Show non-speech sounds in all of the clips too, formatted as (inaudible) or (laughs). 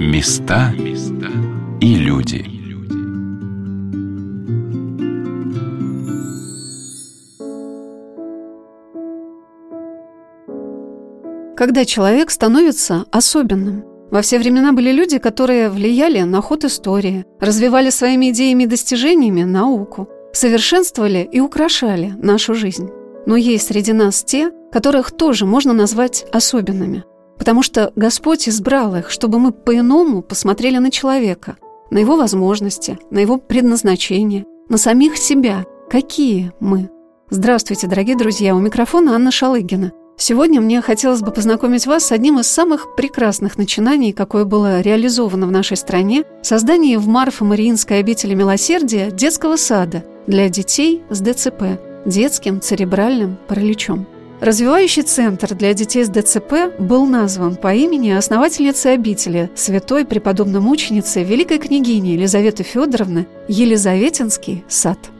Места и люди. Когда человек становится особенным. Во все времена были люди, которые влияли на ход истории, развивали своими идеями и достижениями науку, совершенствовали и украшали нашу жизнь. Но есть среди нас те, которых тоже можно назвать особенными. Потому что Господь избрал их, чтобы мы по-иному посмотрели на человека, на его возможности, на его предназначение, на самих себя, какие мы. Здравствуйте, дорогие друзья, у микрофона Анна Шалыгина. Сегодня мне хотелось бы познакомить вас с одним из самых прекрасных начинаний, какое было реализовано в нашей стране – создание в Марфо-Мариинской обители милосердия детского сада для детей с ДЦП – детским церебральным параличом. Развивающий центр для детей с ДЦП был назван по имени основательницы обители, святой преподобной мученицы великой княгини Елизаветы Федоровны Елизаветинский сад –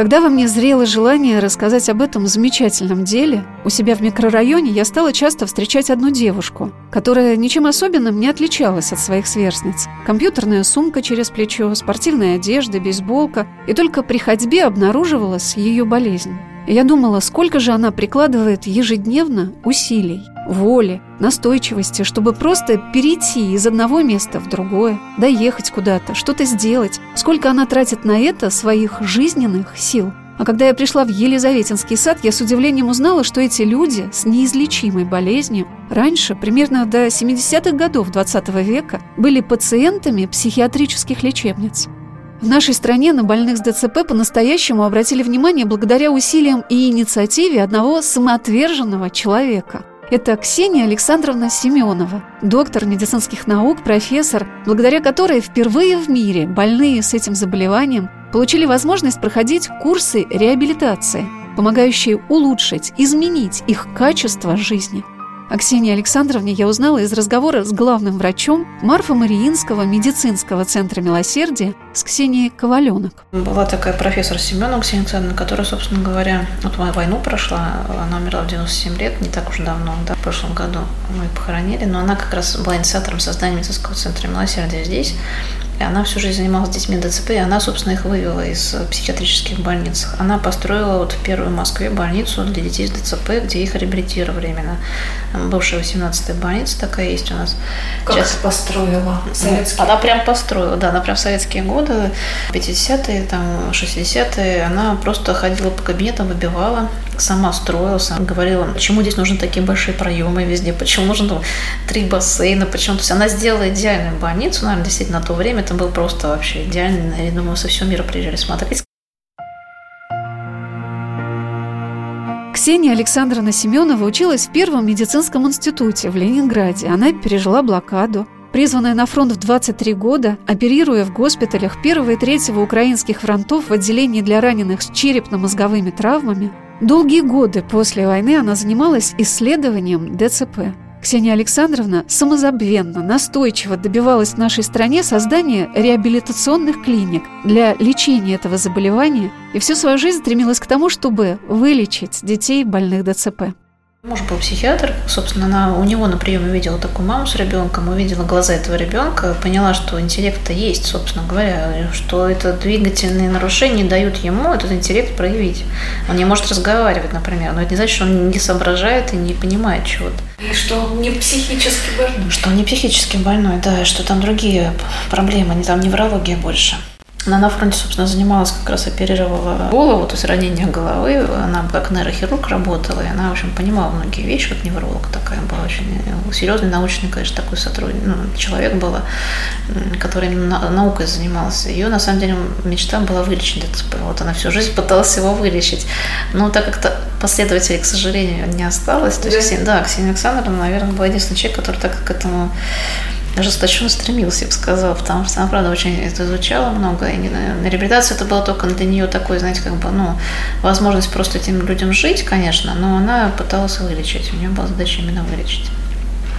Когда во мне зрело желание рассказать об этом замечательном деле, у себя в микрорайоне я стала часто встречать одну девушку, которая ничем особенным не отличалась от своих сверстниц. Компьютерная сумка через плечо, спортивная одежда, бейсболка, и только при ходьбе обнаруживалась ее болезнь. Я думала, сколько же она прикладывает ежедневно усилий, воли, настойчивости, чтобы просто перейти из одного места в другое, доехать куда-то, что-то сделать, сколько она тратит на это своих жизненных сил. А когда я пришла в Елизаветинский сад, я с удивлением узнала, что эти люди с неизлечимой болезнью раньше, примерно до 70-х годов 20 века, были пациентами психиатрических лечебниц. В нашей стране на больных с ДЦП по-настоящему обратили внимание благодаря усилиям и инициативе одного самоотверженного человека. Это Ксения Александровна Семенова, доктор медицинских наук, профессор, благодаря которой впервые в мире больные с этим заболеванием получили возможность проходить курсы реабилитации, помогающие улучшить, изменить их качество жизни – о Ксении Александровне я узнала из разговора с главным врачом Марфа-Мариинского медицинского центра милосердия с Ксенией Коваленок. Была такая профессор Семенова Ксения Александровна, которая, собственно говоря, вот войну прошла, она умерла в 97 лет, не так уж давно, да, в прошлом году мы похоронили, но она как раз была инициатором создания медицинского центра милосердия здесь. И она всю жизнь занималась детьми ДЦП, и она, собственно, их вывела из психиатрических больниц. Она построила вот первую в Москве больницу для детей с ДЦП, где их реабилитировали именно. Бывшая 18-я больница такая есть у нас. Как Сейчас... построила? Советские. Она прям построила, да, она прям в советские годы, 50-е, там, 60-е, она просто ходила по кабинетам, выбивала сама строила, сама говорила, почему здесь нужны такие большие проемы везде, почему нужно три бассейна, почему. То есть она сделала идеальную больницу, наверное, действительно на то время это был просто вообще идеальный. Я думаю, со всего мира приезжали смотреть. Ксения Александровна Семенова училась в Первом медицинском институте в Ленинграде. Она пережила блокаду. Призванная на фронт в 23 года, оперируя в госпиталях первого и третьего украинских фронтов в отделении для раненых с черепно-мозговыми травмами, долгие годы после войны она занималась исследованием ДЦП. Ксения Александровна самозабвенно, настойчиво добивалась в нашей стране создания реабилитационных клиник для лечения этого заболевания и всю свою жизнь стремилась к тому, чтобы вылечить детей больных ДЦП. Муж был психиатр, собственно, она, у него на приеме видела такую маму с ребенком, увидела глаза этого ребенка, поняла, что интеллект-то есть, собственно говоря, что это двигательные нарушения дают ему этот интеллект проявить. Он не может разговаривать, например, но это не значит, что он не соображает и не понимает чего-то. И что он не психически больной. Что он не психически больной, да, что там другие проблемы, не там неврология больше. Она на фронте, собственно, занималась, как раз оперировала голову, то есть ранение головы. Она как нейрохирург работала, и она, в общем, понимала многие вещи, как невролог такая была очень э, серьезный научный, конечно, такой сотрудник, ну, человек был, который наукой занимался. Ее, на самом деле, мечта была вылечить ДЦП. Вот она всю жизнь пыталась его вылечить. Но так как-то последователей, к сожалению, не осталось. То есть, да, да Ксения Александровна, наверное, была единственный человек, который так к этому ожесточенно стремился, я бы сказала, потому что она, правда, очень это изучала много. И на реабилитация это было только для нее такой, знаете, как бы, ну, возможность просто этим людям жить, конечно, но она пыталась вылечить. У нее была задача именно вылечить.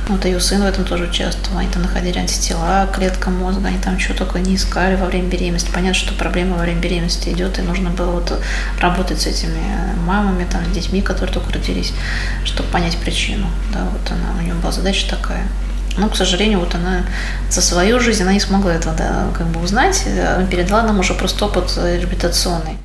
Вот ее сын в этом тоже участвовал. Они там находили антитела, клетка мозга, они там что только не искали во время беременности. Понятно, что проблема во время беременности идет, и нужно было вот работать с этими мамами, там, с детьми, которые только родились, чтобы понять причину. Да, вот она, у нее была задача такая. Но, к сожалению, вот она за свою жизнь она не смогла этого да, как бы узнать, передала нам уже просто опыт реабилитационный.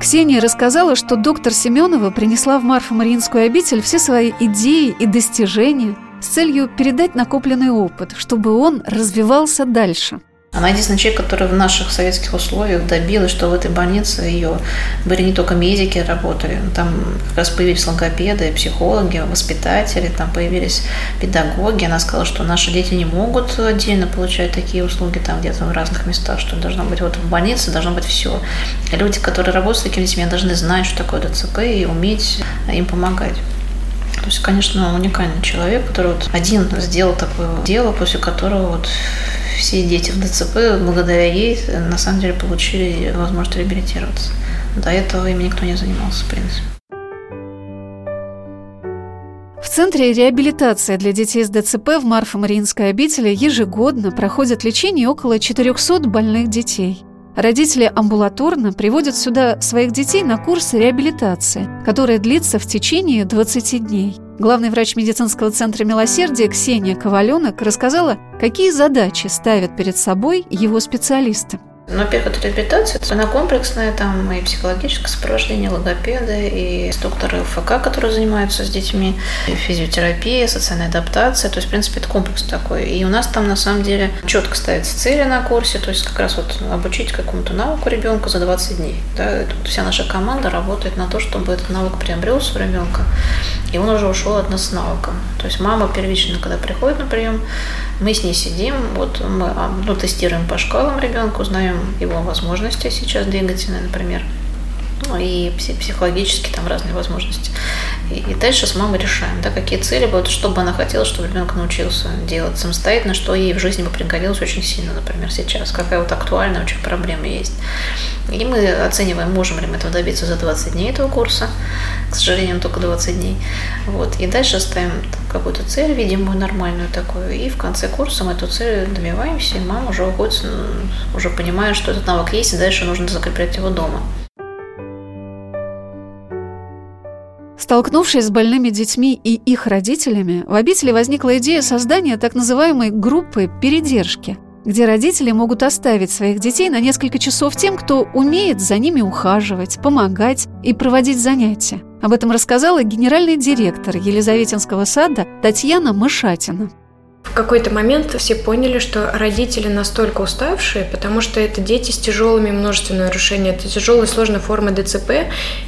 Ксения рассказала, что доктор Семенова принесла в Марфо-Мариинскую обитель все свои идеи и достижения с целью передать накопленный опыт, чтобы он развивался дальше – она единственный человек, который в наших советских условиях добилась, что в этой больнице ее были не только медики работали, там как раз появились логопеды, психологи, воспитатели, там появились педагоги. Она сказала, что наши дети не могут отдельно получать такие услуги там где-то в разных местах, что должно быть вот в больнице должно быть все. люди, которые работают с такими детьми, должны знать, что такое ДЦП и уметь им помогать. То есть, конечно, уникальный человек, который вот один сделал такое дело, после которого вот все дети в ДЦП благодаря ей на самом деле получили возможность реабилитироваться. До этого ими никто не занимался, в принципе. В Центре реабилитации для детей с ДЦП в Марфо-Мариинской обители ежегодно проходят лечение около 400 больных детей – Родители амбулаторно приводят сюда своих детей на курсы реабилитации, которая длится в течение 20 дней. Главный врач медицинского центра «Милосердия» Ксения Коваленок рассказала, какие задачи ставят перед собой его специалисты. Ну, во-первых, это реабилитация, она комплексная, там и психологическое сопровождение, логопеды, и инструкторы ФК, которые занимаются с детьми, и физиотерапия, социальная адаптация, то есть, в принципе, это комплекс такой. И у нас там, на самом деле, четко ставятся цели на курсе, то есть, как раз вот обучить какому-то навыку ребенка за 20 дней. Да, вот вся наша команда работает на то, чтобы этот навык приобрелся у ребенка, и он уже ушел от нас с навыком. То есть, мама первично, когда приходит на прием, мы с ней сидим, вот мы а, ну, тестируем по шкалам ребенка, узнаем его возможности сейчас двигательные, например, ну, и психологически там разные возможности. И, и дальше с мамой решаем, да, какие цели будут, что бы она хотела, чтобы ребенок научился делать самостоятельно, что ей в жизни бы пригодилось очень сильно, например, сейчас, какая вот актуальная очень проблема есть. И мы оцениваем, можем ли мы этого добиться за 20 дней этого курса, к сожалению, только 20 дней. Вот. И дальше ставим какую-то цель, видимую, нормальную такую, и в конце курса мы эту цель добиваемся, и мама уже уходит, уже понимая, что этот навык есть, и дальше нужно закреплять его дома. Столкнувшись с больными детьми и их родителями, в обители возникла идея создания так называемой группы передержки, где родители могут оставить своих детей на несколько часов тем, кто умеет за ними ухаживать, помогать и проводить занятия. Об этом рассказала генеральный директор Елизаветинского сада Татьяна Мышатина. В какой-то момент все поняли, что родители настолько уставшие, потому что это дети с тяжелыми множественными нарушениями, это тяжелые сложные формы ДЦП,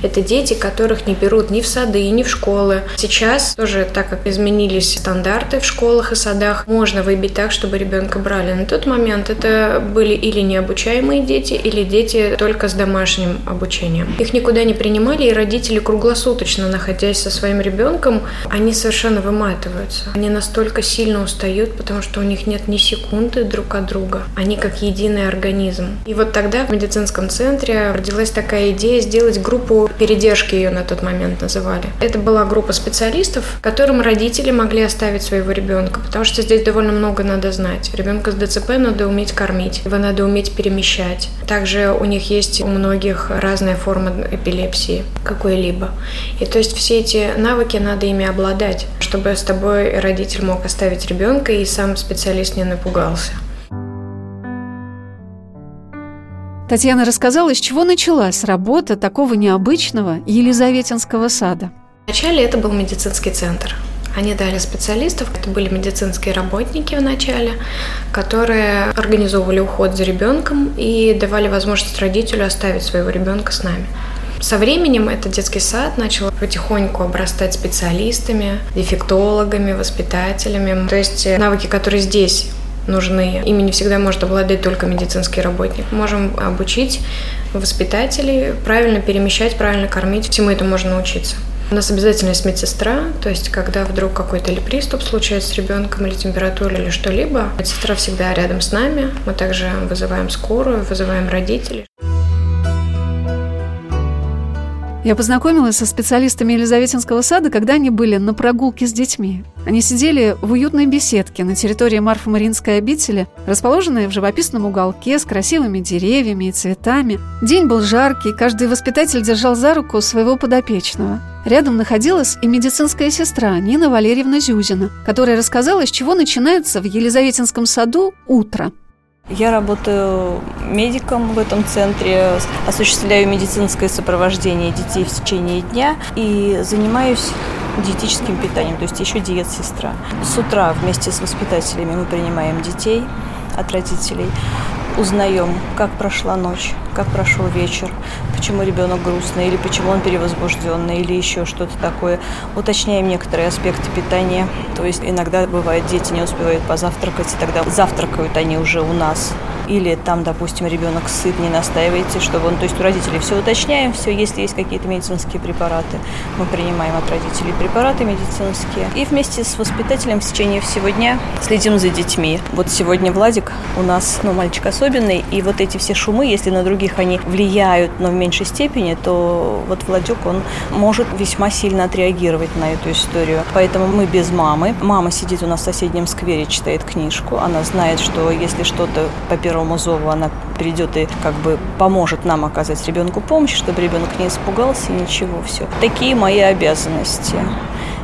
это дети, которых не берут ни в сады, ни в школы. Сейчас тоже, так как изменились стандарты в школах и садах, можно выбить так, чтобы ребенка брали. На тот момент это были или необучаемые дети, или дети только с домашним обучением. Их никуда не принимали, и родители круглосуточно, находясь со своим ребенком, они совершенно выматываются. Они настолько сильно устают устают, потому что у них нет ни секунды друг от друга. Они как единый организм. И вот тогда в медицинском центре родилась такая идея сделать группу передержки, ее на тот момент называли. Это была группа специалистов, которым родители могли оставить своего ребенка, потому что здесь довольно много надо знать. Ребенка с ДЦП надо уметь кормить, его надо уметь перемещать. Также у них есть у многих разная форма эпилепсии какой-либо. И то есть все эти навыки надо ими обладать, чтобы с тобой родитель мог оставить ребенка ребенка, и сам специалист не напугался. Татьяна рассказала, с чего началась работа такого необычного Елизаветинского сада. Вначале это был медицинский центр. Они дали специалистов, это были медицинские работники в начале, которые организовывали уход за ребенком и давали возможность родителю оставить своего ребенка с нами. Со временем этот детский сад начал потихоньку обрастать специалистами, дефектологами, воспитателями. То есть э, навыки, которые здесь нужны. Ими не всегда может обладать только медицинский работник. Можем обучить воспитателей правильно перемещать, правильно кормить. Всему этому можно научиться. У нас обязательно есть медсестра, то есть когда вдруг какой-то или приступ случается с ребенком, или температура, или что-либо, медсестра всегда рядом с нами. Мы также вызываем скорую, вызываем родителей. Я познакомилась со специалистами Елизаветинского сада, когда они были на прогулке с детьми. Они сидели в уютной беседке на территории Марфа-Маринской обители, расположенной в живописном уголке с красивыми деревьями и цветами. День был жаркий, каждый воспитатель держал за руку своего подопечного. Рядом находилась и медицинская сестра Нина Валерьевна Зюзина, которая рассказала, с чего начинается в Елизаветинском саду утро. Я работаю медиком в этом центре, осуществляю медицинское сопровождение детей в течение дня и занимаюсь диетическим питанием, то есть еще диет-сестра. С утра вместе с воспитателями мы принимаем детей от родителей, узнаем, как прошла ночь, как прошел вечер, почему ребенок грустный, или почему он перевозбужденный, или еще что-то такое. Уточняем некоторые аспекты питания. То есть иногда бывает, дети не успевают позавтракать, и тогда завтракают они уже у нас. Или там, допустим, ребенок сыт, не настаивайте, чтобы он... То есть у родителей все уточняем, все, если есть какие-то медицинские препараты, мы принимаем от родителей препараты медицинские. И вместе с воспитателем в течение всего дня следим за детьми. Вот сегодня Владик у нас, ну, мальчик особенный, и вот эти все шумы, если на других они влияют, но в меньшей степени, то вот Владик, он может весьма сильно отреагировать на эту историю. Поэтому мы без мамы. Мама сидит у нас в соседнем сквере, читает книжку. Она знает, что если что-то по первому первому зову она придет и как бы поможет нам оказать ребенку помощь, чтобы ребенок не испугался и ничего, все. Такие мои обязанности.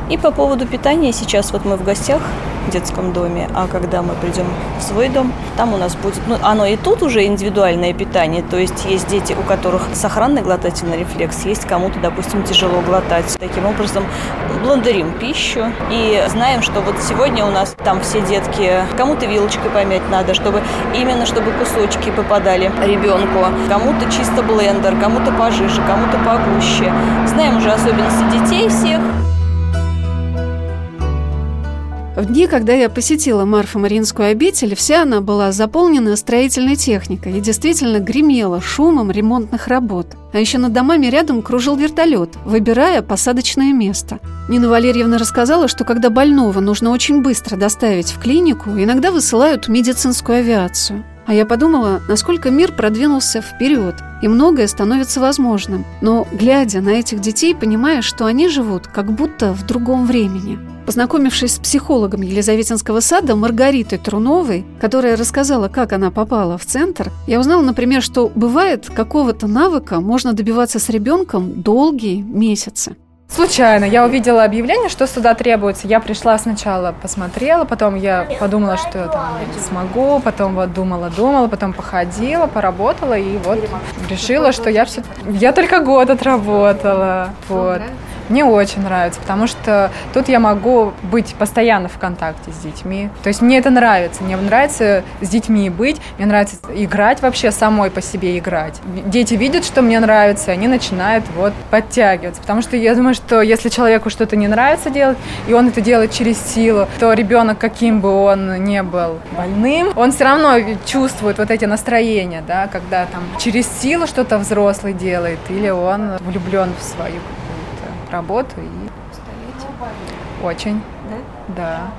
И по поводу питания, сейчас вот мы в гостях в детском доме, а когда мы придем в свой дом, там у нас будет, ну, оно и тут уже индивидуальное питание, то есть есть дети, у которых сохранный глотательный рефлекс, есть кому-то, допустим, тяжело глотать. Таким образом, блендерим пищу и знаем, что вот сегодня у нас там все детки, кому-то вилочкой помять надо, чтобы именно, чтобы кусочки попадали ребенку, кому-то чисто блендер, кому-то пожиже, кому-то погуще. Знаем уже особенности детей всех, в дни, когда я посетила Марфа-Маринскую обитель, вся она была заполнена строительной техникой и действительно гремела шумом ремонтных работ. А еще над домами рядом кружил вертолет, выбирая посадочное место. Нина Валерьевна рассказала, что когда больного нужно очень быстро доставить в клинику, иногда высылают медицинскую авиацию. А я подумала, насколько мир продвинулся вперед, и многое становится возможным. Но, глядя на этих детей, понимаешь, что они живут как будто в другом времени. Познакомившись с психологом Елизаветинского сада Маргаритой Труновой, которая рассказала, как она попала в центр, я узнала, например, что бывает какого-то навыка можно добиваться с ребенком долгие месяцы. Случайно. Я увидела объявление, что сюда требуется. Я пришла сначала, посмотрела, потом я подумала, что я там смогу, потом вот думала, думала, потом походила, поработала и вот решила, что я все... Я только год отработала. Вот. Мне очень нравится, потому что тут я могу быть постоянно в контакте с детьми. То есть мне это нравится. Мне нравится с детьми быть, мне нравится играть вообще, самой по себе играть. Дети видят, что мне нравится, и они начинают вот подтягиваться. Потому что я думаю, что если человеку что-то не нравится делать, и он это делает через силу, то ребенок, каким бы он не был больным, он все равно чувствует вот эти настроения, да, когда там через силу что-то взрослый делает, или он влюблен в свою работу и... Очень. Да? Да.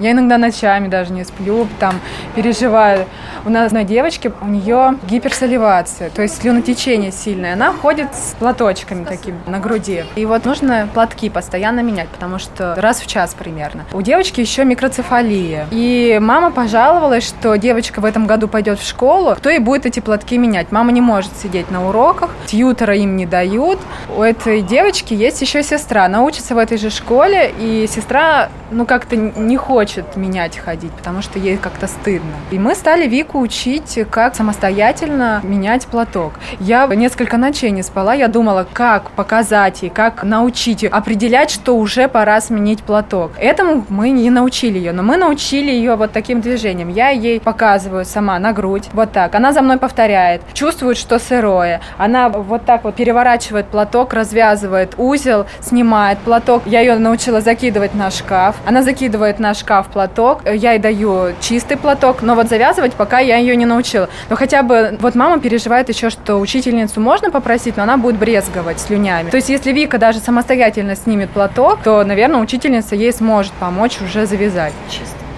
Я иногда ночами даже не сплю, там переживаю. У нас одной девочки, у нее гиперсаливация, то есть слюнотечение сильное. Она ходит с платочками такими на груди. И вот нужно платки постоянно менять, потому что раз в час примерно. У девочки еще микроцефалия. И мама пожаловалась, что девочка в этом году пойдет в школу, кто ей будет эти платки менять. Мама не может сидеть на уроках, тьютера им не дают. У этой девочки есть еще сестра. Она учится в этой же школе, и сестра, ну, как-то не хочет менять ходить, потому что ей как-то стыдно. И мы стали Вику учить, как самостоятельно менять платок. Я несколько ночей не спала, я думала, как показать ей, как научить ее определять, что уже пора сменить платок. Этому мы не научили ее, но мы научили ее вот таким движением. Я ей показываю сама на грудь, вот так. Она за мной повторяет, чувствует, что сырое. Она вот так вот переворачивает платок, развязывает узел, снимает платок. Я ее научила закидывать на шкаф. Она закидывает на шкаф платок. Я ей даю чистый платок, но вот завязывать пока я ее не научила. Но хотя бы вот мама переживает еще, что учительницу можно попросить, но она будет брезговать слюнями. То есть если Вика даже самостоятельно снимет платок, то, наверное, учительница ей сможет помочь уже завязать. Чисто.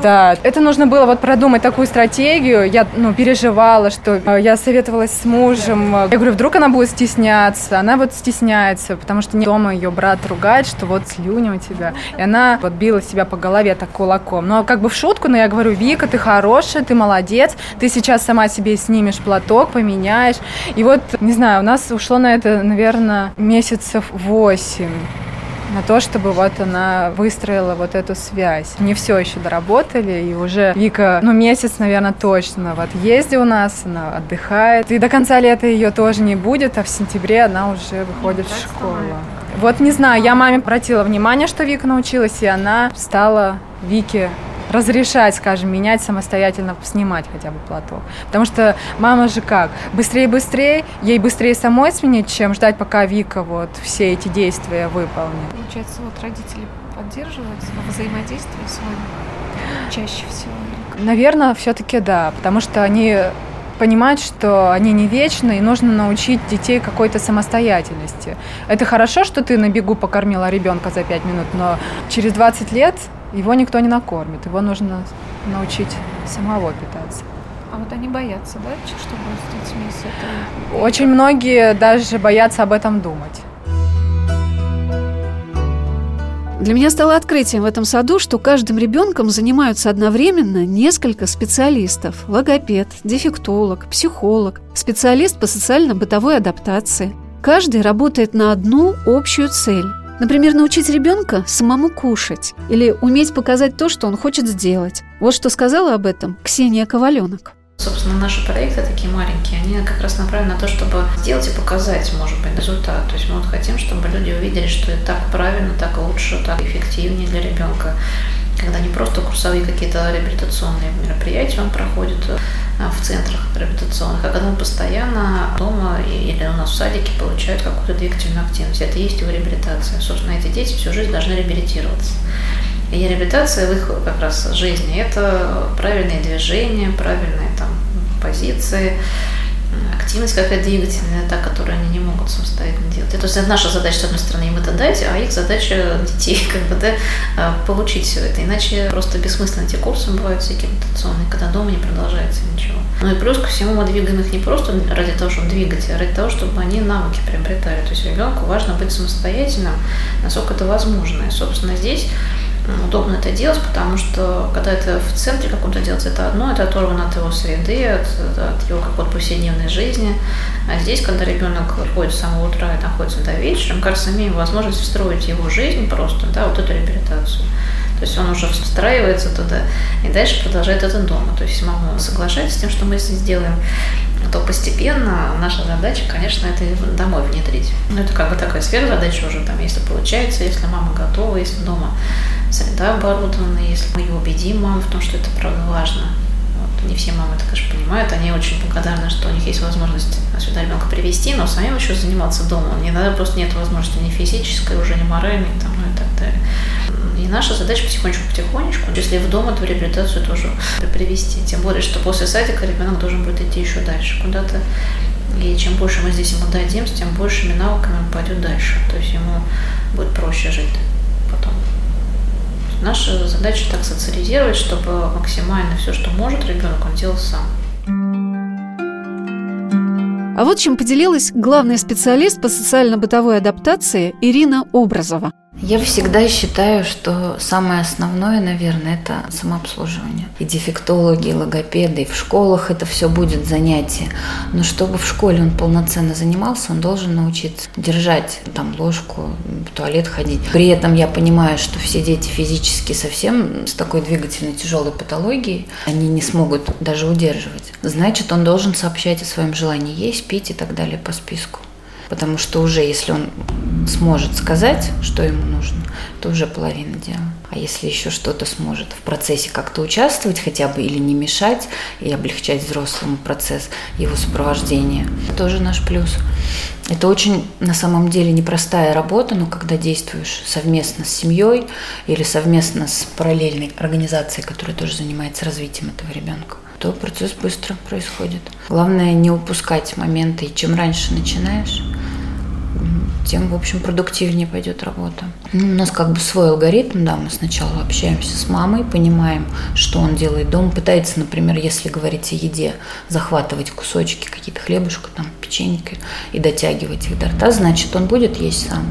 Да, это нужно было вот продумать такую стратегию. Я ну, переживала, что э, я советовалась с мужем. Я говорю, вдруг она будет стесняться. Она вот стесняется, потому что дома ее брат ругает, что вот слюни у тебя. И она вот била себя по голове так кулаком. Но как бы в шутку, но я говорю, Вика, ты хорошая, ты молодец, ты сейчас сама себе снимешь платок, поменяешь. И вот, не знаю, у нас ушло на это, наверное, месяцев восемь на то, чтобы вот она выстроила вот эту связь. Не все еще доработали, и уже Вика, ну, месяц, наверное, точно в отъезде у нас, она отдыхает. И до конца лета ее тоже не будет, а в сентябре она уже выходит в школу. Вот не знаю, я маме обратила внимание, что Вика научилась, и она стала Вике разрешать, скажем, менять самостоятельно, снимать хотя бы платок. Потому что мама же как? Быстрее-быстрее, ей быстрее самой сменить, чем ждать, пока Вика вот все эти действия выполнит. Получается, вот родители поддерживают взаимодействие с вами чаще всего? Наверное, все-таки да, потому что они понимать, что они не вечны, и нужно научить детей какой-то самостоятельности. Это хорошо, что ты на бегу покормила ребенка за 5 минут, но через 20 лет его никто не накормит, его нужно научить самого питаться. А вот они боятся, да, что будет с детьми с этой... Очень многие даже боятся об этом думать. Для меня стало открытием в этом саду, что каждым ребенком занимаются одновременно несколько специалистов. Логопед, дефектолог, психолог, специалист по социально-бытовой адаптации. Каждый работает на одну общую цель Например, научить ребенка самому кушать или уметь показать то, что он хочет сделать. Вот что сказала об этом Ксения Коваленок. Собственно, наши проекты такие маленькие, они как раз направлены на то, чтобы сделать и показать, может быть, результат. То есть мы вот хотим, чтобы люди увидели, что это так правильно, так лучше, так эффективнее для ребенка когда не просто курсовые какие-то реабилитационные мероприятия он проходит а, в центрах реабилитационных, а когда он постоянно дома или у нас в садике получает какую-то двигательную активность. Это есть его реабилитация. Собственно, эти дети всю жизнь должны реабилитироваться. И реабилитация в их как раз жизни – это правильные движения, правильные там позиции, активность какая-то двигательная, та, которую они не могут самостоятельно делать. Это, то есть наша задача, с одной стороны, им это дать, а их задача (laughs) детей как бы, да, а, получить все это. Иначе просто бессмысленно эти курсы бывают всякие медитационные, когда дома не продолжается ничего. Ну и плюс ко всему мы двигаем их не просто ради того, чтобы двигать, а ради того, чтобы они навыки приобретали. То есть ребенку важно быть самостоятельным, насколько это возможно. И, собственно, здесь удобно это делать, потому что когда это в центре каком-то делается, это одно, это оторвано от его среды, от, от его какой-то повседневной жизни. А здесь, когда ребенок приходит с самого утра и находится до вечера, мы, кажется, имеем возможность встроить его жизнь просто, да, вот эту реабилитацию. То есть он уже встраивается туда и дальше продолжает это дома. То есть мама соглашается с тем, что мы здесь сделаем, то постепенно наша задача, конечно, это домой внедрить. Ну, это как бы такая сверхзадача уже, там, если получается, если мама готова, если дома среда оборудована, если мы ее убедим маму в том, что это правда важно. Вот. Не все мамы это, конечно, понимают, они очень благодарны, что у них есть возможность сюда ребенка привести, но самим еще заниматься дома. Не надо, просто нет возможности ни физической, уже ни моральной, там, ну и так далее. И наша задача потихонечку-потихонечку, если в дом эту реабилитацию тоже привести. Тем более, что после садика ребенок должен будет идти еще дальше куда-то. И чем больше мы здесь ему дадим, тем большими навыками он пойдет дальше. То есть ему будет проще жить потом. Наша задача так социализировать, чтобы максимально все, что может ребенок, он делал сам. А вот чем поделилась главный специалист по социально-бытовой адаптации Ирина Образова. Я всегда считаю, что самое основное, наверное, это самообслуживание. И дефектологи, и логопеды, и в школах это все будет занятие. Но чтобы в школе он полноценно занимался, он должен научиться держать там ложку, в туалет ходить. При этом я понимаю, что все дети физически совсем с такой двигательной тяжелой патологией, они не смогут даже удерживать. Значит, он должен сообщать о своем желании есть, пить и так далее по списку потому что уже если он сможет сказать, что ему нужно, то уже половина дела. А если еще что-то сможет в процессе как-то участвовать хотя бы или не мешать и облегчать взрослому процесс его сопровождения, тоже наш плюс. Это очень на самом деле непростая работа, но когда действуешь совместно с семьей или совместно с параллельной организацией, которая тоже занимается развитием этого ребенка, то процесс быстро происходит. Главное не упускать моменты, и чем раньше начинаешь, тем, в общем, продуктивнее пойдет работа. Ну, у нас как бы свой алгоритм, да, мы сначала общаемся с мамой, понимаем, что он делает дома, пытается, например, если говорить о еде, захватывать кусочки какие-то хлебушка, там, печеньки и дотягивать их до рта, значит, он будет есть сам.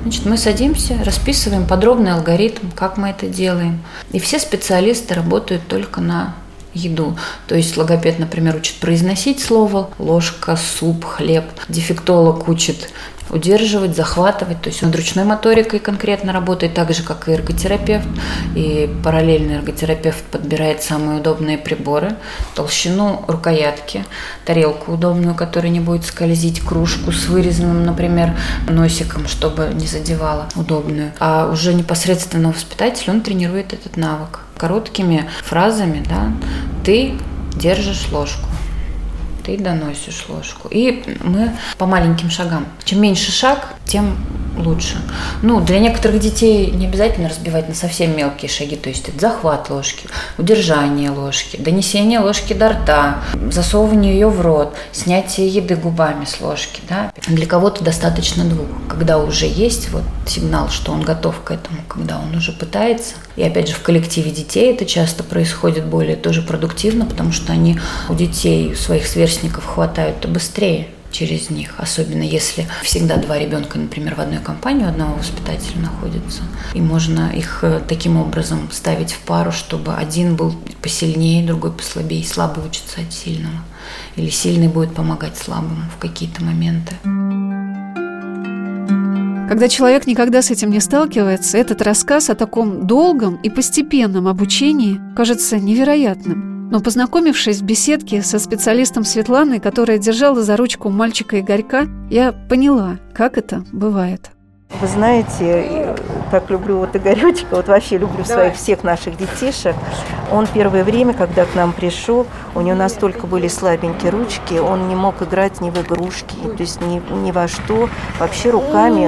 Значит, мы садимся, расписываем подробный алгоритм, как мы это делаем. И все специалисты работают только на еду. То есть логопед, например, учит произносить слово ложка, суп, хлеб. Дефектолог учит удерживать, захватывать. То есть он ручной моторикой конкретно работает, так же, как и эрготерапевт. И параллельно эрготерапевт подбирает самые удобные приборы, толщину рукоятки, тарелку удобную, которая не будет скользить, кружку с вырезанным, например, носиком, чтобы не задевала удобную. А уже непосредственно воспитатель, он тренирует этот навык короткими фразами, да, ты держишь ложку, ты доносишь ложку. И мы по маленьким шагам. Чем меньше шаг, тем лучше. Ну, для некоторых детей не обязательно разбивать на совсем мелкие шаги, то есть это захват ложки, удержание ложки, донесение ложки до рта, засовывание ее в рот, снятие еды губами с ложки. Да? Для кого-то достаточно двух. Когда уже есть вот сигнал, что он готов к этому, когда он уже пытается. И опять же в коллективе детей это часто происходит более тоже продуктивно, потому что они у детей, своих сверстников хватают быстрее через них, особенно если всегда два ребенка, например, в одной компании у одного воспитателя находятся. И можно их э, таким образом ставить в пару, чтобы один был посильнее, другой послабее, слабый учится от сильного. Или сильный будет помогать слабому в какие-то моменты. Когда человек никогда с этим не сталкивается, этот рассказ о таком долгом и постепенном обучении кажется невероятным. Но познакомившись в беседке со специалистом Светланой, которая держала за ручку мальчика Игорька, я поняла, как это бывает. Вы знаете, так люблю вот Игоречка, вот вообще люблю своих всех наших детишек. Он первое время, когда к нам пришел, у него настолько были слабенькие ручки, он не мог играть ни в игрушки, то есть ни, ни во что, вообще руками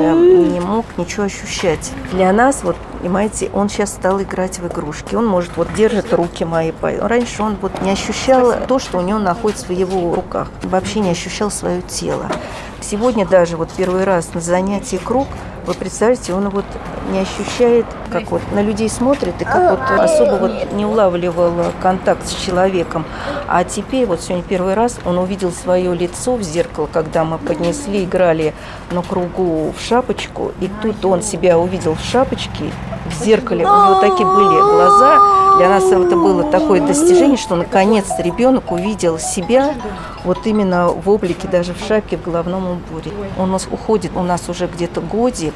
не мог ничего ощущать. Для нас, вот, понимаете, он сейчас стал играть в игрушки. Он может вот держит руки мои. Раньше он вот не ощущал то, что у него находится в его руках. Вообще не ощущал свое тело. Сегодня даже вот первый раз на занятии круг – вы представляете, он вот не ощущает, как вот на людей смотрит и как вот особо вот не улавливал контакт с человеком. А теперь вот сегодня первый раз он увидел свое лицо в зеркало, когда мы поднесли, играли на кругу в шапочку, и тут он себя увидел в шапочке, в зеркале, у него такие были глаза, для нас это было такое достижение, что наконец-то ребенок увидел себя вот именно в облике, даже в шапке, в головном уборе. Он у нас уходит, у нас уже где-то годик,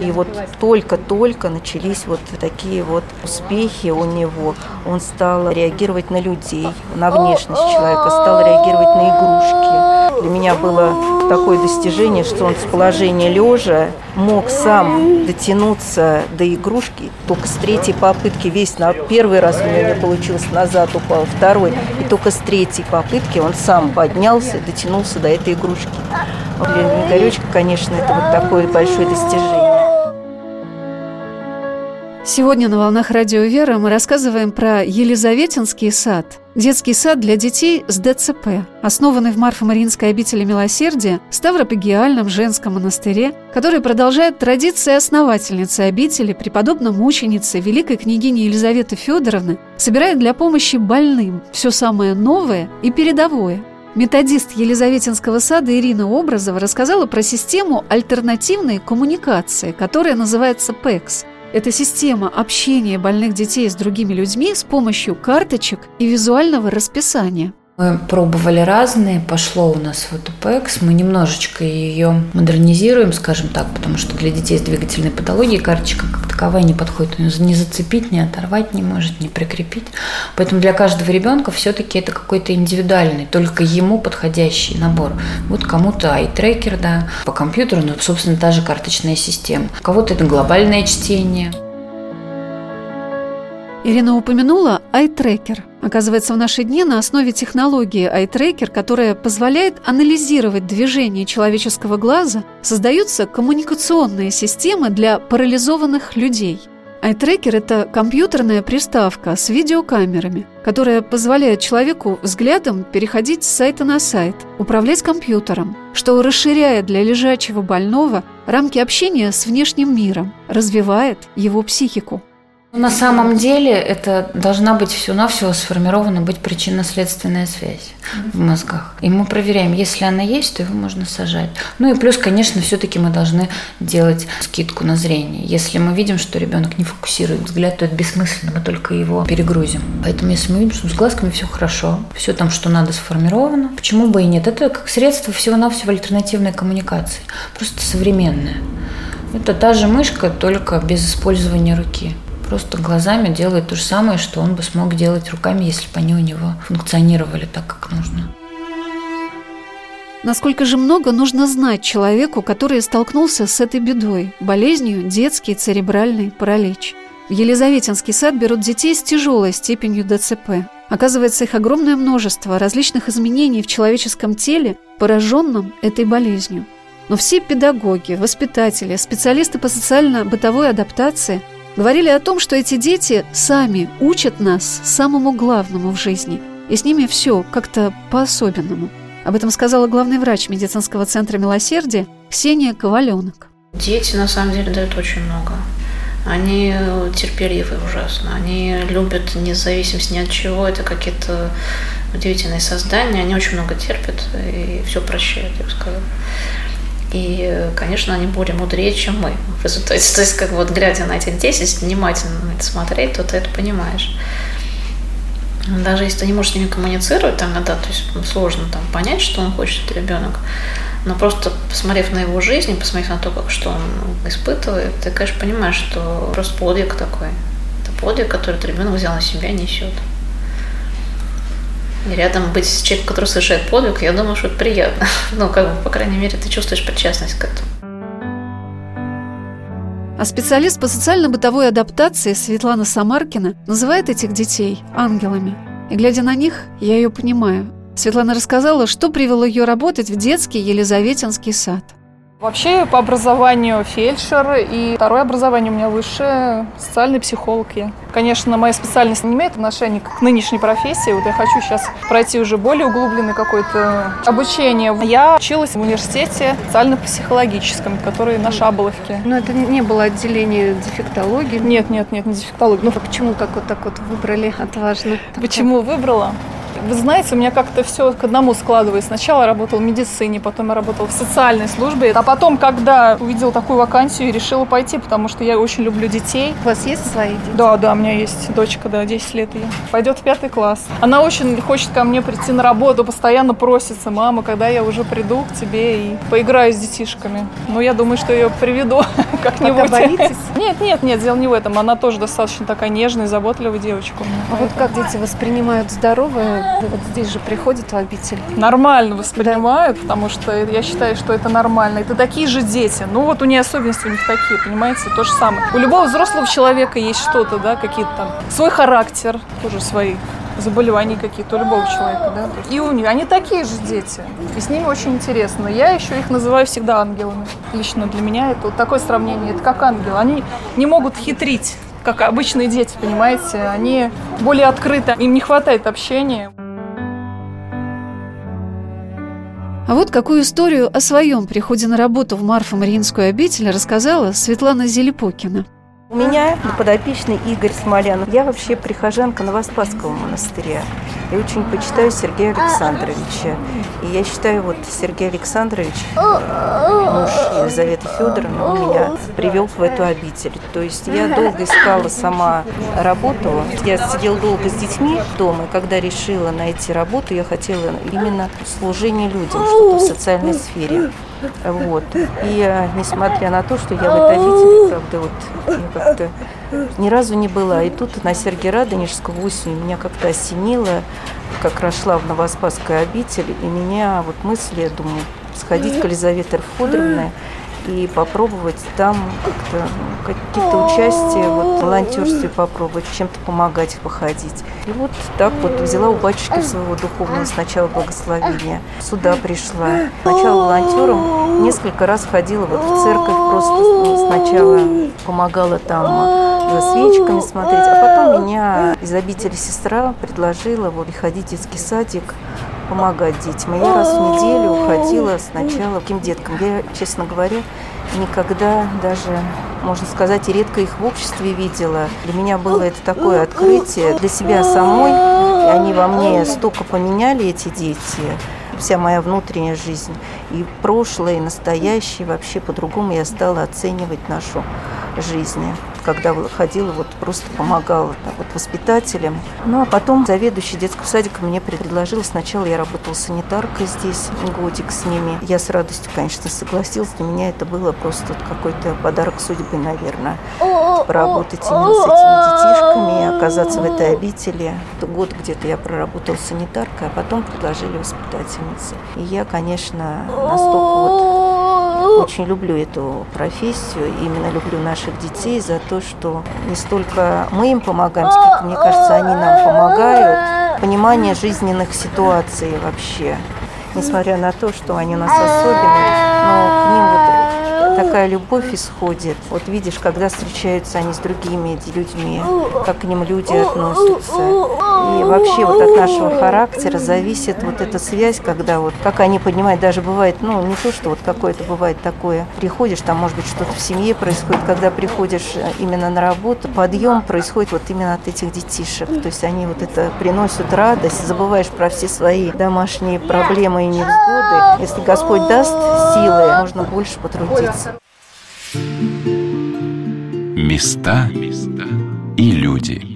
и вот только-только начались вот такие вот успехи у него. Он стал реагировать на людей, на внешность человека, стал реагировать на игрушки. Для меня было такое достижение, что он с положения лежа мог сам дотянуться до игрушки только с третьей попытки. Весь на первый раз у него не получилось, назад упал, второй. И только с третьей попытки он сам поднялся, дотянулся до этой игрушки. Для Игоречка, конечно, это вот такое большое достижение. Сегодня на «Волнах Радио Вера» мы рассказываем про Елизаветинский сад. Детский сад для детей с ДЦП, основанный в Марфо-Мариинской обители Милосердия в Ставропигиальном женском монастыре, который продолжает традиции основательницы обители, преподобной мученицы, великой княгини Елизаветы Федоровны, собирает для помощи больным все самое новое и передовое. Методист Елизаветинского сада Ирина Образова рассказала про систему альтернативной коммуникации, которая называется ПЭКС – это система общения больных детей с другими людьми с помощью карточек и визуального расписания. Мы пробовали разные, пошло у нас в эту ПЭКС, мы немножечко ее модернизируем, скажем так, потому что для детей с двигательной патологией карточка как таковая не подходит, ее не зацепить, не оторвать не может, не прикрепить. Поэтому для каждого ребенка все-таки это какой-то индивидуальный, только ему подходящий набор. Вот кому-то айтрекер, да, по компьютеру, ну, собственно, та же карточная система. У кого-то это глобальное чтение. Ирина упомянула iTracker. Оказывается, в наши дни на основе технологии iTracker, которая позволяет анализировать движение человеческого глаза, создаются коммуникационные системы для парализованных людей. iTracker – это компьютерная приставка с видеокамерами, которая позволяет человеку взглядом переходить с сайта на сайт, управлять компьютером, что расширяет для лежачего больного рамки общения с внешним миром, развивает его психику. На самом деле это должна быть всего-навсего сформирована быть причинно-следственная связь в мозгах. И мы проверяем, если она есть, то его можно сажать. Ну и плюс, конечно, все-таки мы должны делать скидку на зрение. Если мы видим, что ребенок не фокусирует взгляд, то это бессмысленно, мы только его перегрузим. Поэтому если мы видим, что с глазками все хорошо, все там, что надо, сформировано, почему бы и нет? Это как средство всего-навсего альтернативной коммуникации, просто современное. Это та же мышка, только без использования руки просто глазами делает то же самое, что он бы смог делать руками, если бы они у него функционировали так, как нужно. Насколько же много нужно знать человеку, который столкнулся с этой бедой, болезнью детский церебральный паралич. В Елизаветинский сад берут детей с тяжелой степенью ДЦП. Оказывается, их огромное множество различных изменений в человеческом теле, пораженном этой болезнью. Но все педагоги, воспитатели, специалисты по социально-бытовой адаптации говорили о том, что эти дети сами учат нас самому главному в жизни, и с ними все как-то по-особенному. Об этом сказала главный врач медицинского центра «Милосердие» Ксения Коваленок. Дети на самом деле дают очень много. Они терпеливы ужасно. Они любят независимость ни от чего. Это какие-то удивительные создания. Они очень много терпят и все прощают, я бы сказала. И, конечно, они более мудрее, чем мы в результате. То есть, как вот глядя на этих 10, внимательно на это смотреть, то ты это понимаешь. Даже если ты не можешь с ними коммуницировать, там иногда то есть сложно там, понять, что он хочет, ребенок. Но просто посмотрев на его жизнь, посмотрев на то, как, что он испытывает, ты, конечно, понимаешь, что просто подвиг такой. Это подвиг, который этот ребенок взял на себя несет. Рядом быть с человеком, который совершает подвиг, я думаю, что это приятно. (laughs) Ну, как бы, по крайней мере, ты чувствуешь причастность к этому. А специалист по социально-бытовой адаптации Светлана Самаркина называет этих детей ангелами. И глядя на них, я ее понимаю. Светлана рассказала, что привело ее работать в детский Елизаветинский сад – Вообще по образованию фельдшер и второе образование у меня высшее социальный психолог я. Конечно, моя специальность не имеет отношения к нынешней профессии. Вот я хочу сейчас пройти уже более углубленное какое-то обучение. Я училась в университете социально-психологическом, который на Шаболовке. Но это не было отделение дефектологии? Нет, нет, нет, не дефектологии. Ну, а почему так вот так вот выбрали отважно? Почему выбрала? Вы знаете, у меня как-то все к одному складывается. Сначала я работала в медицине, потом я работала в социальной службе. А потом, когда увидела такую вакансию, решила пойти, потому что я очень люблю детей. У вас есть свои дети? Да, да, у меня есть дочка, да, 10 лет ей. Пойдет в пятый класс. Она очень хочет ко мне прийти на работу, постоянно просится, мама, когда я уже приду к тебе и поиграю с детишками. Ну, я думаю, что ее приведу (laughs) как-нибудь. Нет, нет, нет, дело не в этом. Она тоже достаточно такая нежная, заботливая девочка. А вот как дети воспринимают здоровое вот здесь же приходят в обитель? Нормально воспринимают, да. потому что я считаю, что это нормально. Это такие же дети. Ну вот у нее особенности у них такие, понимаете, то же самое. У любого взрослого человека есть что-то, да, какие-то там свой характер, тоже свои заболевания какие-то у любого человека, да. И у них они такие же дети. И с ними очень интересно. Я еще их называю всегда ангелами. Лично для меня это вот такое сравнение. Это как ангелы. Они не могут хитрить как обычные дети, понимаете, они более открыты, им не хватает общения. А вот какую историю о своем приходе на работу в Марфо-Мариинскую обитель рассказала Светлана Зелепокина. У меня подопечный Игорь Смолянов. Я вообще прихожанка Новоспасского монастыря. Я очень почитаю Сергея Александровича. И я считаю, вот Сергей Александрович, муж Елизаветы Федоровны, он меня привел в эту обитель. То есть я долго искала сама работу. Я сидела долго с детьми дома, и когда решила найти работу, я хотела именно служение людям, что-то в социальной сфере. Вот. И э, несмотря на то, что я в обители, правда, вот как-то ни разу не была. И тут на Сергия Радонежского осенью меня как-то осенило, как раз шла в Новоспасскую обитель, и меня вот мысли, я думаю, сходить к Елизавете Федоровне и попробовать там как-то ну, какие-то участия вот, волонтерстве попробовать, чем-то помогать, походить. И вот так вот взяла у батюшки своего духовного сначала благословения. Сюда пришла. Сначала волонтером несколько раз ходила вот в церковь, просто сначала помогала там за свечками смотреть, а потом меня из обители сестра предложила вот приходить в детский садик помогать детям. Я раз в неделю ходила сначала к таким деткам. Я, честно говоря, никогда даже, можно сказать, и редко их в обществе видела. Для меня было это такое открытие для себя самой, и они во мне столько поменяли, эти дети, вся моя внутренняя жизнь, и прошлое, и настоящее, вообще по-другому я стала оценивать нашу жизнь когда ходила, вот просто помогала так, вот, воспитателям. Ну, а потом заведующий детского садика мне предложил, сначала я работала санитаркой здесь, годик с ними. Я с радостью, конечно, согласилась. Для меня это было просто какой-то подарок судьбы, наверное. Поработать именно с этими детишками оказаться в этой обители. Год где-то я проработала санитаркой, а потом предложили воспитательницы. И я, конечно, настолько вот очень люблю эту профессию, именно люблю наших детей за то, что не столько мы им помогаем, сколько, мне кажется, они нам помогают. Понимание жизненных ситуаций вообще. Несмотря на то, что они у нас особенные, но к ним вот такая любовь исходит. Вот видишь, когда встречаются они с другими людьми, как к ним люди относятся. И вообще вот от нашего характера зависит вот эта связь, когда вот как они поднимают, даже бывает, ну не то, что вот какое-то бывает такое, приходишь, там может быть что-то в семье происходит, когда приходишь э, именно на работу, подъем происходит вот именно от этих детишек. То есть они вот это приносят радость, забываешь про все свои домашние проблемы и невзгоды. Если Господь даст силы, можно больше потрудиться. Места и люди.